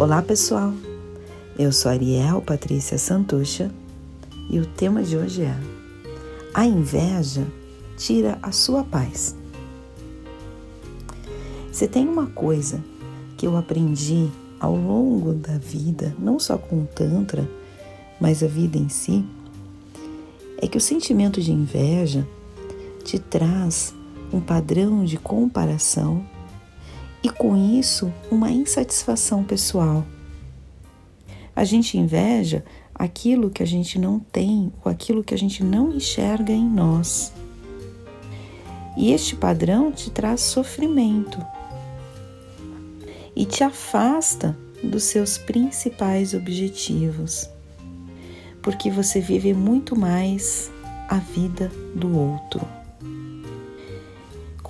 Olá pessoal, eu sou Ariel Patrícia Santucha e o tema de hoje é A inveja tira a sua paz. Se tem uma coisa que eu aprendi ao longo da vida, não só com o Tantra, mas a vida em si, é que o sentimento de inveja te traz um padrão de comparação e com isso uma insatisfação pessoal. A gente inveja aquilo que a gente não tem ou aquilo que a gente não enxerga em nós. E este padrão te traz sofrimento e te afasta dos seus principais objetivos, porque você vive muito mais a vida do outro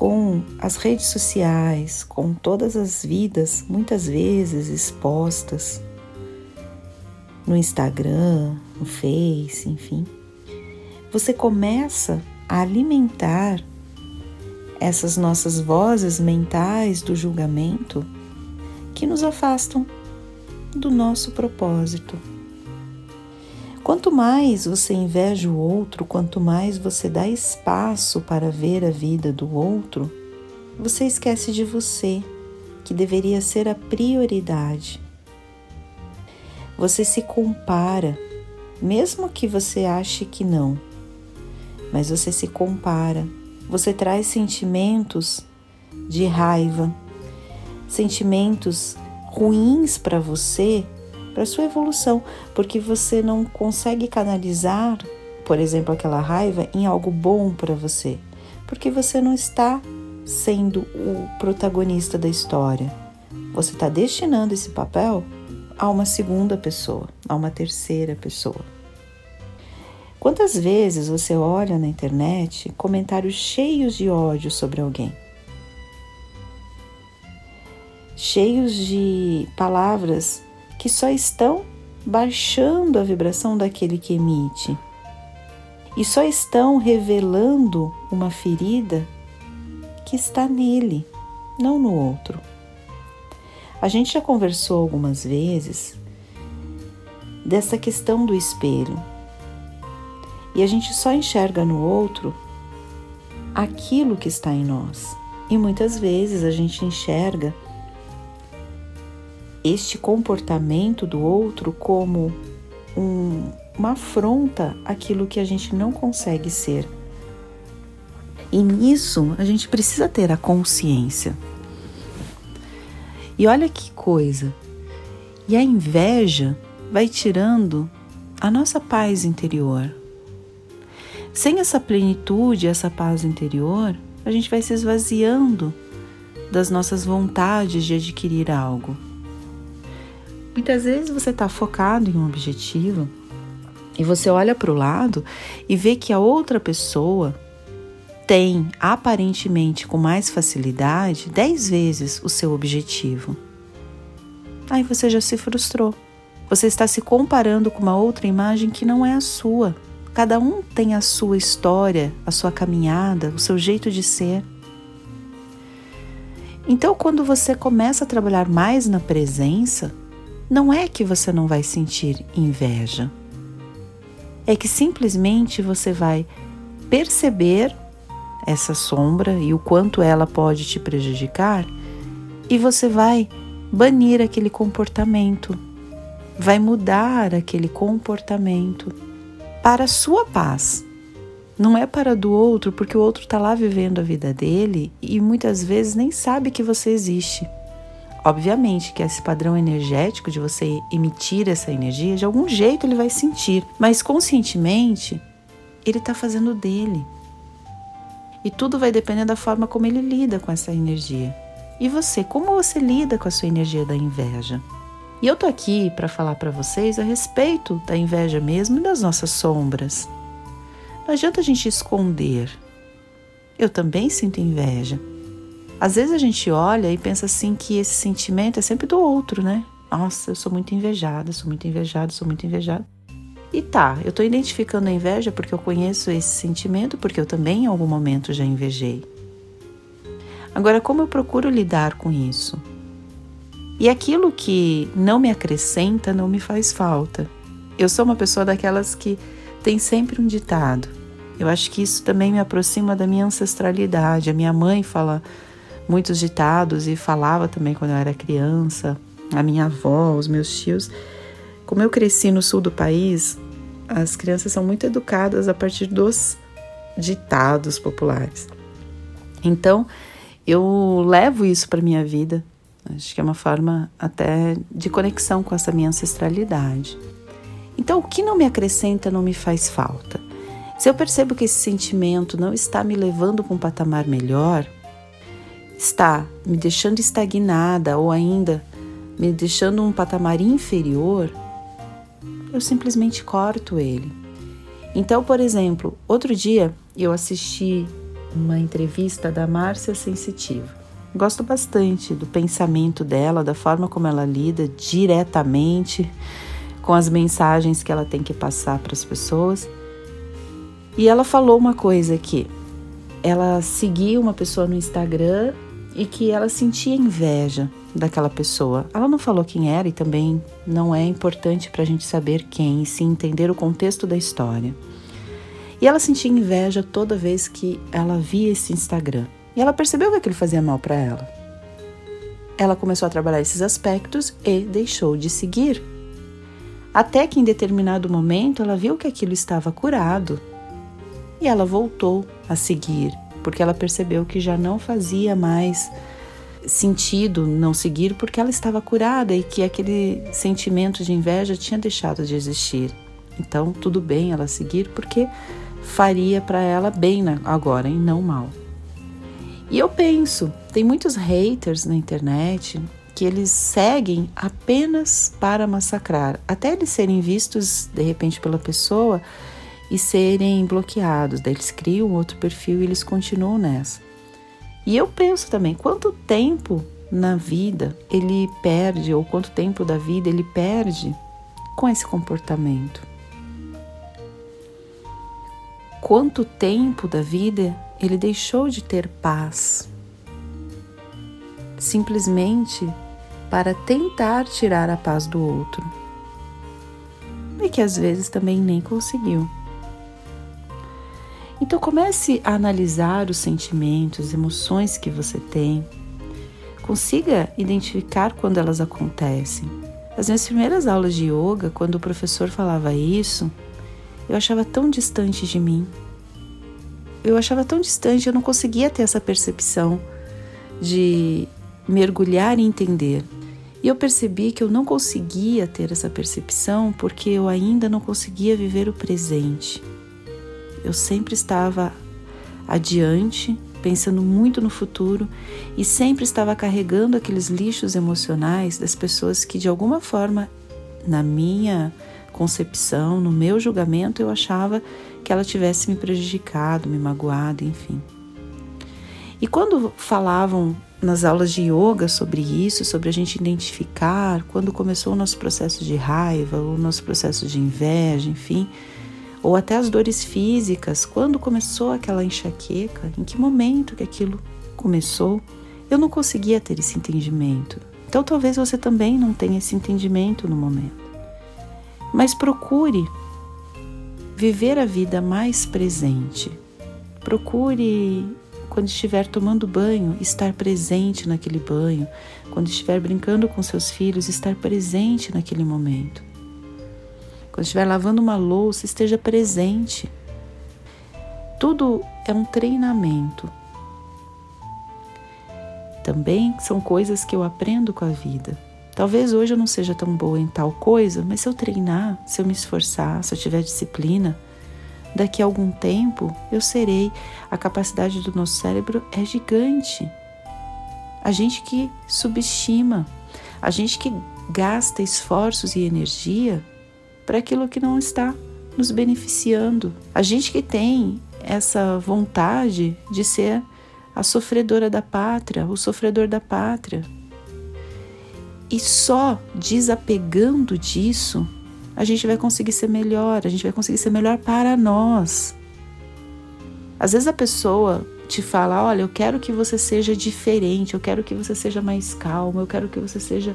com as redes sociais, com todas as vidas muitas vezes expostas no Instagram, no Face, enfim, você começa a alimentar essas nossas vozes mentais do julgamento que nos afastam do nosso propósito. Quanto mais você inveja o outro, quanto mais você dá espaço para ver a vida do outro, você esquece de você, que deveria ser a prioridade. Você se compara, mesmo que você ache que não, mas você se compara. Você traz sentimentos de raiva, sentimentos ruins para você para sua evolução, porque você não consegue canalizar, por exemplo, aquela raiva em algo bom para você, porque você não está sendo o protagonista da história. Você está destinando esse papel a uma segunda pessoa, a uma terceira pessoa. Quantas vezes você olha na internet comentários cheios de ódio sobre alguém? Cheios de palavras que só estão baixando a vibração daquele que emite e só estão revelando uma ferida que está nele, não no outro. A gente já conversou algumas vezes dessa questão do espelho. E a gente só enxerga no outro aquilo que está em nós. E muitas vezes a gente enxerga este comportamento do outro como um, uma afronta àquilo que a gente não consegue ser. E nisso a gente precisa ter a consciência. E olha que coisa. E a inveja vai tirando a nossa paz interior. Sem essa plenitude, essa paz interior, a gente vai se esvaziando das nossas vontades de adquirir algo. Muitas vezes você está focado em um objetivo e você olha para o lado e vê que a outra pessoa tem aparentemente com mais facilidade 10 vezes o seu objetivo. Aí você já se frustrou. Você está se comparando com uma outra imagem que não é a sua. Cada um tem a sua história, a sua caminhada, o seu jeito de ser. Então, quando você começa a trabalhar mais na presença, não é que você não vai sentir inveja. É que simplesmente você vai perceber essa sombra e o quanto ela pode te prejudicar e você vai banir aquele comportamento, vai mudar aquele comportamento para a sua paz. Não é para do outro, porque o outro está lá vivendo a vida dele e muitas vezes nem sabe que você existe. Obviamente que esse padrão energético de você emitir essa energia, de algum jeito ele vai sentir, mas conscientemente ele está fazendo dele. E tudo vai depender da forma como ele lida com essa energia. E você, como você lida com a sua energia da inveja? E eu tô aqui para falar para vocês a respeito da inveja mesmo e das nossas sombras. Não adianta a gente esconder. Eu também sinto inveja. Às vezes a gente olha e pensa assim que esse sentimento é sempre do outro, né? Nossa, eu sou muito invejada, sou muito invejada, sou muito invejada. E tá, eu tô identificando a inveja porque eu conheço esse sentimento, porque eu também em algum momento já invejei. Agora, como eu procuro lidar com isso? E aquilo que não me acrescenta não me faz falta. Eu sou uma pessoa daquelas que tem sempre um ditado. Eu acho que isso também me aproxima da minha ancestralidade. A minha mãe fala muitos ditados e falava também quando eu era criança. A minha avó, os meus tios. Como eu cresci no sul do país, as crianças são muito educadas a partir dos ditados populares. Então, eu levo isso para minha vida. Acho que é uma forma até de conexão com essa minha ancestralidade. Então, o que não me acrescenta não me faz falta. Se eu percebo que esse sentimento não está me levando para um patamar melhor, está me deixando estagnada ou ainda me deixando um patamar inferior, eu simplesmente corto ele. Então, por exemplo, outro dia eu assisti uma entrevista da Márcia Sensitiva. Gosto bastante do pensamento dela, da forma como ela lida diretamente com as mensagens que ela tem que passar para as pessoas. E ela falou uma coisa que ela seguia uma pessoa no Instagram e que ela sentia inveja daquela pessoa. Ela não falou quem era e também não é importante para a gente saber quem, e sim entender o contexto da história. E ela sentia inveja toda vez que ela via esse Instagram. E ela percebeu que aquilo fazia mal para ela. Ela começou a trabalhar esses aspectos e deixou de seguir. Até que em determinado momento ela viu que aquilo estava curado. E ela voltou a seguir, porque ela percebeu que já não fazia mais sentido não seguir porque ela estava curada e que aquele sentimento de inveja tinha deixado de existir. Então, tudo bem ela seguir porque faria para ela bem agora e não mal. E eu penso, tem muitos haters na internet que eles seguem apenas para massacrar, até eles serem vistos de repente pela pessoa e serem bloqueados. Daí eles criam outro perfil e eles continuam nessa. E eu penso também, quanto tempo na vida ele perde, ou quanto tempo da vida ele perde com esse comportamento? quanto tempo da vida ele deixou de ter paz, simplesmente para tentar tirar a paz do outro, e que às vezes também nem conseguiu. Então comece a analisar os sentimentos, emoções que você tem. Consiga identificar quando elas acontecem. As minhas primeiras aulas de yoga, quando o professor falava isso, eu achava tão distante de mim. Eu achava tão distante, eu não conseguia ter essa percepção de mergulhar e entender. E eu percebi que eu não conseguia ter essa percepção porque eu ainda não conseguia viver o presente. Eu sempre estava adiante, pensando muito no futuro e sempre estava carregando aqueles lixos emocionais das pessoas que de alguma forma, na minha concepção, no meu julgamento, eu achava que ela tivesse me prejudicado, me magoado, enfim. E quando falavam nas aulas de yoga sobre isso, sobre a gente identificar quando começou o nosso processo de raiva, o nosso processo de inveja, enfim, ou até as dores físicas, quando começou aquela enxaqueca, em que momento que aquilo começou, eu não conseguia ter esse entendimento. Então talvez você também não tenha esse entendimento no momento. Mas procure viver a vida mais presente. Procure, quando estiver tomando banho, estar presente naquele banho. Quando estiver brincando com seus filhos, estar presente naquele momento. Quando estiver lavando uma louça, esteja presente. Tudo é um treinamento. Também são coisas que eu aprendo com a vida. Talvez hoje eu não seja tão boa em tal coisa, mas se eu treinar, se eu me esforçar, se eu tiver disciplina, daqui a algum tempo eu serei. A capacidade do nosso cérebro é gigante. A gente que subestima, a gente que gasta esforços e energia para aquilo que não está nos beneficiando. A gente que tem essa vontade de ser a sofredora da pátria, o sofredor da pátria, e só desapegando disso, a gente vai conseguir ser melhor, a gente vai conseguir ser melhor para nós. Às vezes a pessoa te fala: olha, eu quero que você seja diferente, eu quero que você seja mais calmo, eu quero que você seja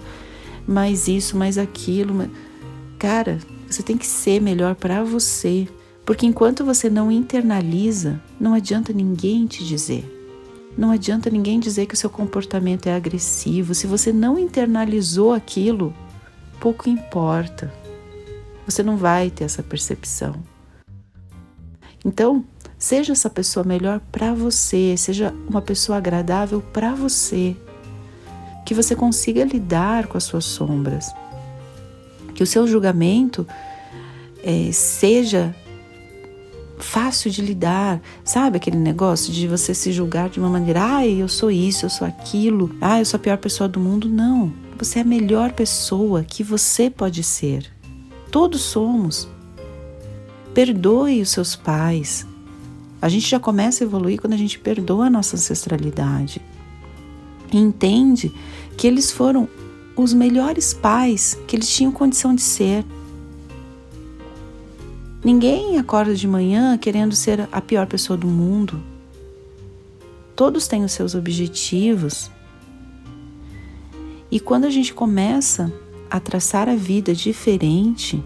mais isso, mais aquilo. Cara, você tem que ser melhor para você. Porque enquanto você não internaliza, não adianta ninguém te dizer. Não adianta ninguém dizer que o seu comportamento é agressivo. Se você não internalizou aquilo, pouco importa. Você não vai ter essa percepção. Então, seja essa pessoa melhor para você, seja uma pessoa agradável para você. Que você consiga lidar com as suas sombras. Que o seu julgamento é, seja fácil de lidar, sabe aquele negócio de você se julgar de uma maneira, ai, eu sou isso, eu sou aquilo, ai, eu sou a pior pessoa do mundo. Não, você é a melhor pessoa que você pode ser. Todos somos. Perdoe os seus pais. A gente já começa a evoluir quando a gente perdoa a nossa ancestralidade. E entende que eles foram os melhores pais que eles tinham condição de ser. Ninguém acorda de manhã querendo ser a pior pessoa do mundo. Todos têm os seus objetivos. E quando a gente começa a traçar a vida diferente,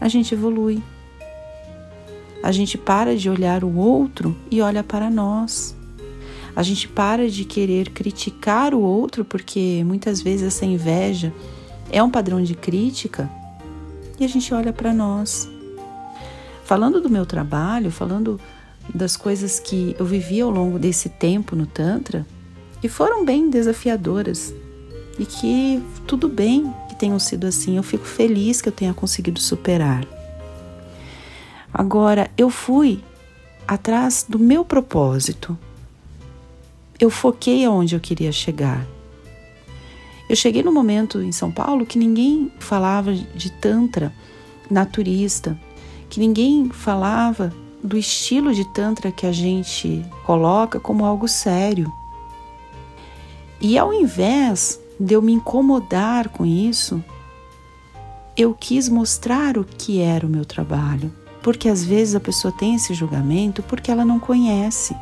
a gente evolui. A gente para de olhar o outro e olha para nós. A gente para de querer criticar o outro, porque muitas vezes essa inveja é um padrão de crítica e a gente olha para nós. Falando do meu trabalho, falando das coisas que eu vivi ao longo desse tempo no Tantra, que foram bem desafiadoras e que tudo bem que tenham sido assim, eu fico feliz que eu tenha conseguido superar. Agora, eu fui atrás do meu propósito. Eu foquei aonde eu queria chegar. Eu cheguei no momento em São Paulo que ninguém falava de Tantra naturista, que ninguém falava do estilo de Tantra que a gente coloca como algo sério. E ao invés de eu me incomodar com isso, eu quis mostrar o que era o meu trabalho. Porque às vezes a pessoa tem esse julgamento porque ela não conhece.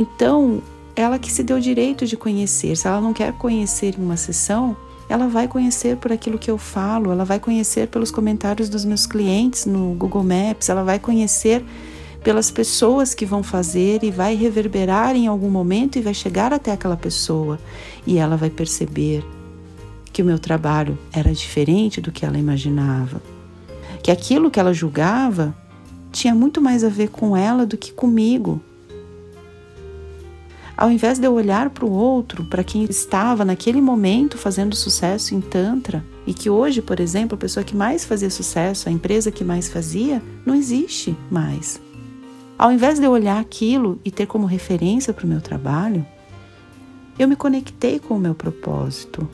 Então, ela que se deu o direito de conhecer. Se ela não quer conhecer em uma sessão, ela vai conhecer por aquilo que eu falo, ela vai conhecer pelos comentários dos meus clientes no Google Maps, ela vai conhecer pelas pessoas que vão fazer e vai reverberar em algum momento e vai chegar até aquela pessoa e ela vai perceber que o meu trabalho era diferente do que ela imaginava, que aquilo que ela julgava tinha muito mais a ver com ela do que comigo. Ao invés de eu olhar para o outro, para quem estava naquele momento fazendo sucesso em Tantra, e que hoje, por exemplo, a pessoa que mais fazia sucesso, a empresa que mais fazia, não existe mais. Ao invés de eu olhar aquilo e ter como referência para o meu trabalho, eu me conectei com o meu propósito.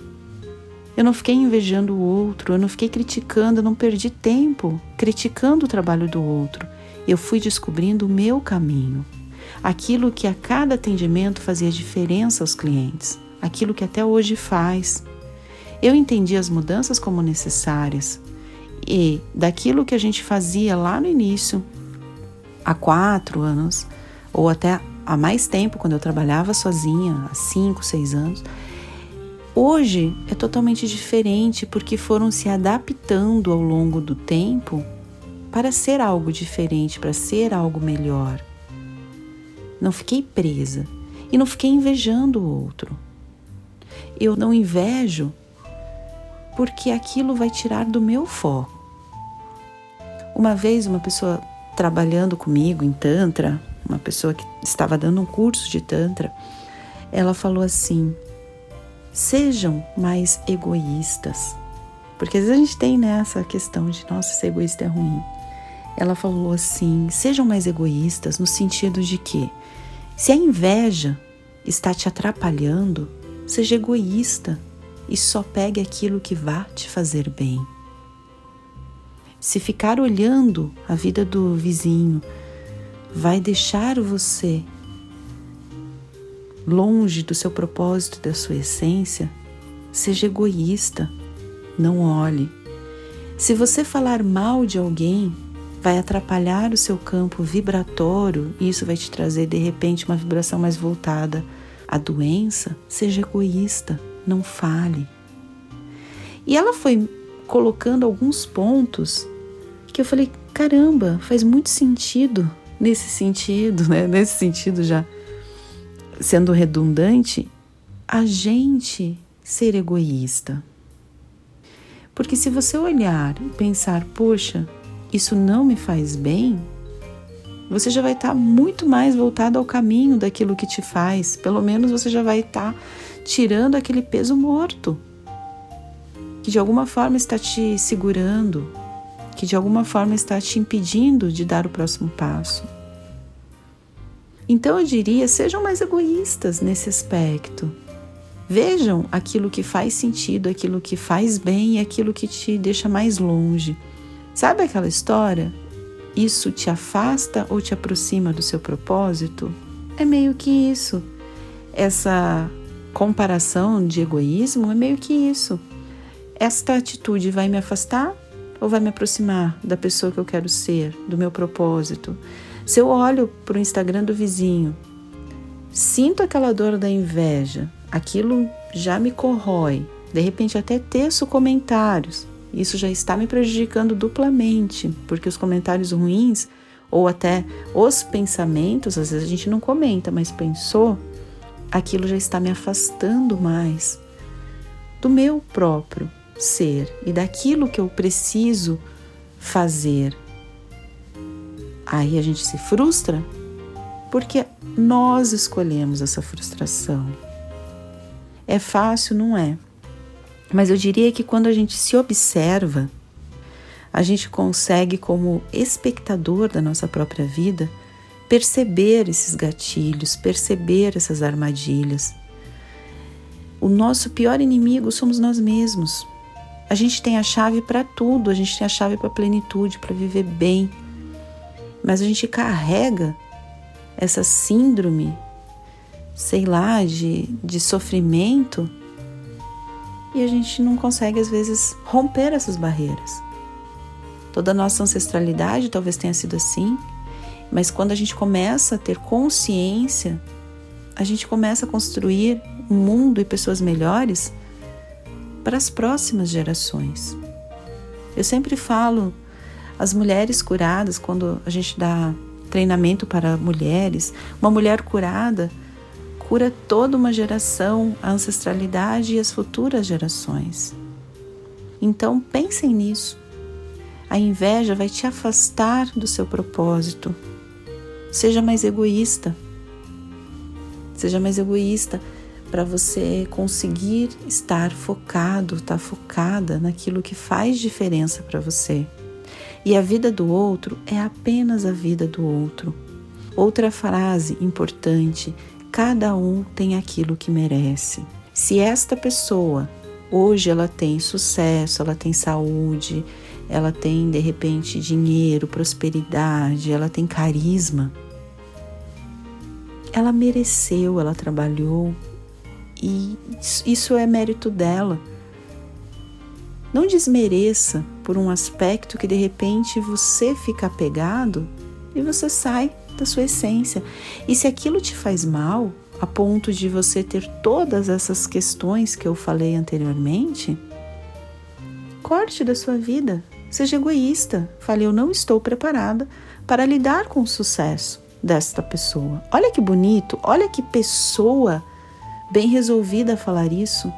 Eu não fiquei invejando o outro, eu não fiquei criticando, eu não perdi tempo criticando o trabalho do outro. Eu fui descobrindo o meu caminho aquilo que a cada atendimento fazia diferença aos clientes, aquilo que até hoje faz. Eu entendi as mudanças como necessárias e daquilo que a gente fazia lá no início, há quatro anos, ou até há mais tempo, quando eu trabalhava sozinha, há cinco, seis anos, hoje é totalmente diferente porque foram se adaptando ao longo do tempo para ser algo diferente, para ser algo melhor. Não fiquei presa e não fiquei invejando o outro. Eu não invejo porque aquilo vai tirar do meu foco. Uma vez, uma pessoa trabalhando comigo em Tantra, uma pessoa que estava dando um curso de Tantra, ela falou assim: sejam mais egoístas. Porque às vezes a gente tem nessa né, questão de, nossa, ser egoísta é ruim. Ela falou assim: sejam mais egoístas no sentido de que se a inveja está te atrapalhando, seja egoísta e só pegue aquilo que vá te fazer bem. Se ficar olhando a vida do vizinho vai deixar você longe do seu propósito, da sua essência, seja egoísta, não olhe. Se você falar mal de alguém, vai atrapalhar o seu campo vibratório e isso vai te trazer de repente uma vibração mais voltada à doença, seja egoísta, não fale. E ela foi colocando alguns pontos que eu falei: caramba, faz muito sentido nesse sentido, né? Nesse sentido já sendo redundante, a gente ser egoísta. Porque se você olhar e pensar, poxa, isso não me faz bem, você já vai estar tá muito mais voltado ao caminho daquilo que te faz. Pelo menos você já vai estar tá tirando aquele peso morto que de alguma forma está te segurando, que de alguma forma está te impedindo de dar o próximo passo. Então eu diria: sejam mais egoístas nesse aspecto. Vejam aquilo que faz sentido, aquilo que faz bem e aquilo que te deixa mais longe. Sabe aquela história? Isso te afasta ou te aproxima do seu propósito? É meio que isso. Essa comparação de egoísmo é meio que isso. Esta atitude vai me afastar ou vai me aproximar da pessoa que eu quero ser, do meu propósito? Se eu olho para o Instagram do vizinho, sinto aquela dor da inveja, aquilo já me corrói, de repente até teço comentários. Isso já está me prejudicando duplamente, porque os comentários ruins ou até os pensamentos, às vezes a gente não comenta, mas pensou, aquilo já está me afastando mais do meu próprio ser e daquilo que eu preciso fazer. Aí a gente se frustra porque nós escolhemos essa frustração. É fácil, não é? Mas eu diria que quando a gente se observa, a gente consegue, como espectador da nossa própria vida, perceber esses gatilhos, perceber essas armadilhas. O nosso pior inimigo somos nós mesmos. A gente tem a chave para tudo, a gente tem a chave para plenitude, para viver bem, mas a gente carrega essa síndrome, sei lá, de, de sofrimento e a gente não consegue às vezes romper essas barreiras. Toda a nossa ancestralidade talvez tenha sido assim, mas quando a gente começa a ter consciência, a gente começa a construir um mundo e pessoas melhores para as próximas gerações. Eu sempre falo as mulheres curadas, quando a gente dá treinamento para mulheres, uma mulher curada cura toda uma geração, a ancestralidade e as futuras gerações. Então pensem nisso. A inveja vai te afastar do seu propósito. Seja mais egoísta. Seja mais egoísta para você conseguir estar focado, estar tá focada naquilo que faz diferença para você. E a vida do outro é apenas a vida do outro. Outra frase importante: cada um tem aquilo que merece. Se esta pessoa hoje ela tem sucesso, ela tem saúde, ela tem de repente dinheiro, prosperidade, ela tem carisma, ela mereceu, ela trabalhou e isso é mérito dela. Não desmereça por um aspecto que de repente você fica apegado e você sai da sua essência. E se aquilo te faz mal, a ponto de você ter todas essas questões que eu falei anteriormente, corte da sua vida. Seja egoísta. Fale, eu não estou preparada para lidar com o sucesso desta pessoa. Olha que bonito, olha que pessoa bem resolvida a falar isso,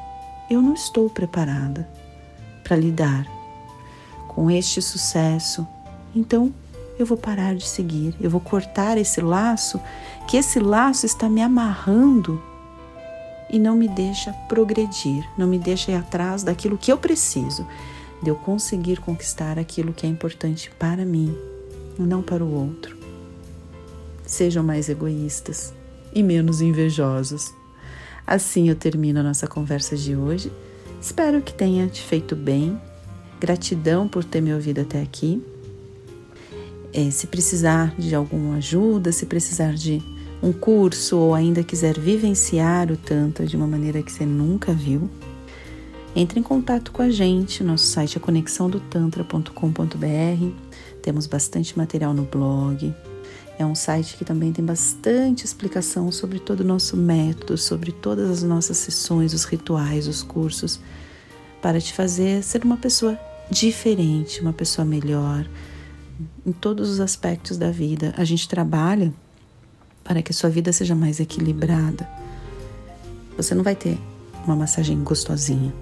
eu não estou preparada para lidar com este sucesso. Então, eu vou parar de seguir, eu vou cortar esse laço, que esse laço está me amarrando e não me deixa progredir, não me deixa ir atrás daquilo que eu preciso, de eu conseguir conquistar aquilo que é importante para mim, não para o outro. Sejam mais egoístas e menos invejosos. Assim eu termino a nossa conversa de hoje. Espero que tenha te feito bem. Gratidão por ter me ouvido até aqui. É, se precisar de alguma ajuda, se precisar de um curso ou ainda quiser vivenciar o Tantra de uma maneira que você nunca viu, entre em contato com a gente. Nosso site é conexãodotantra.com.br. Temos bastante material no blog. É um site que também tem bastante explicação sobre todo o nosso método, sobre todas as nossas sessões, os rituais, os cursos, para te fazer ser uma pessoa diferente, uma pessoa melhor em todos os aspectos da vida. A gente trabalha para que a sua vida seja mais equilibrada. Você não vai ter uma massagem gostosinha.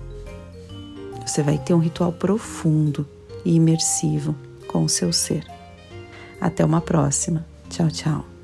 Você vai ter um ritual profundo e imersivo com o seu ser. Até uma próxima. Tchau, tchau.